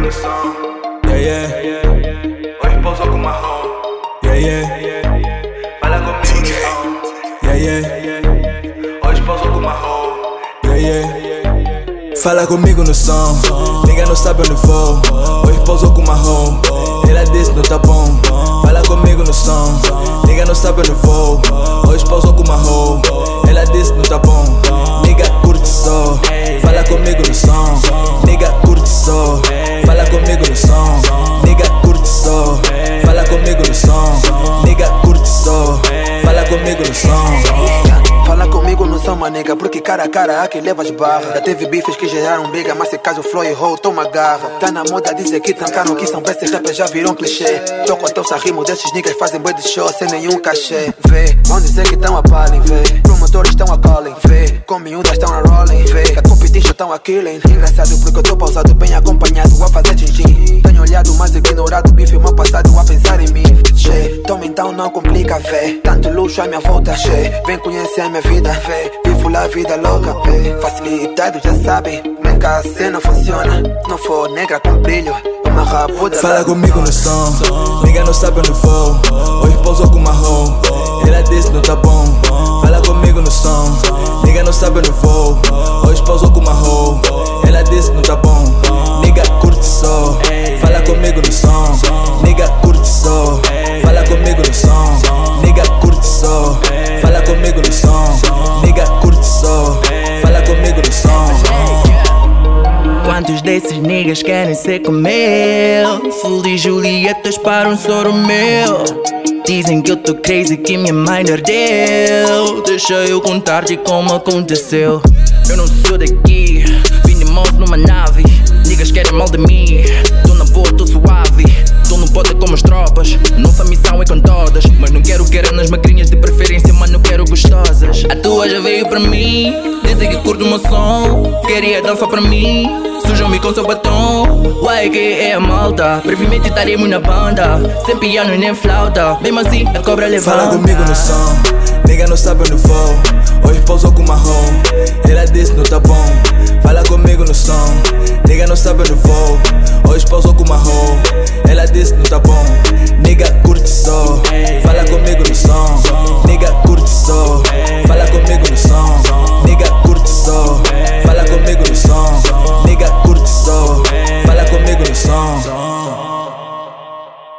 no som. Yeah, yeah, Hoje pousou com marrom. yeah, yeah, Fala comigo no som. yeah, yeah, Hoje pousou com marrom. yeah, yeah. Fala comigo no som, ninguém não sabe onde vou. Hoje pousou com marrom, ela disse não tá bom. Fala comigo no som, ninguém não sabe onde vou. Hoje pousou com marrom, ela disse não tá bom. Nigga curte só, fala comigo no som. Só, fala comigo no som. Nigga curte só, fala comigo no som. Nigga curte só, fala comigo no som. Comigo no som, nega, porque cara a cara aqui leva as barras. Já teve bifes que geraram briga, mas se caso o flow errou, toma garra. Tá na moda dizer que trancaram que são bestas, rappers já viram clichê. Tô com teu sarrimo desses niggas fazem boi de show sem nenhum cachê. Vê, vão dizer que tão a palem, vê. Promotores estão a calling, vê. Com miúdas estão a rolling, vê. Que a competition estão a killing. Engraçado porque eu tô pausado, bem acompanhado a fazer chin-chin. Tenho olhado mais ignorado, bife mal passado a pensar então não complica, vê. Tanto luxo à minha volta, che. Vem conhecer a minha vida, vê. Vivo lá a vida louca, vê. Facilitado, já sabe. Nem que a cena funciona. Não for negra com brilho. Uma rabuda. Fala comigo no som, ninguém não sabe onde vou. Hoje pousou com marrom, ela disse não tá bom. Fala comigo no som, ninguém não sabe onde vou. Desses niggas querem ser como eu? Full e Julietas para um soro meu. Dizem que eu tô crazy, que minha mind ardeu. Deixa eu contar-te como aconteceu. Eu não sou daqui, vim de mãos numa nave. Niggas querem mal de mim, tô na boa, tô suave. Tô no bote como as tropas, nossa missão é com todas. Mas não quero querer nas magrinhas de preferência, mano, quero gostosas. A tua já veio para mim, dizem que curto o meu som Queria dançar para mim, sujam-me com seu batom. Uai, que é a malta, brevemente estaremos na banda. Sem piano e nem flauta, mesmo assim a cobra levanta. Fala comigo no som, nigga não sabe onde vou. Hoje pousou com marrom, ela disse não tá bom. Fala comigo no som, nigga não sabe onde vou. Hoje pousou com marrom, ela disse não tá bom.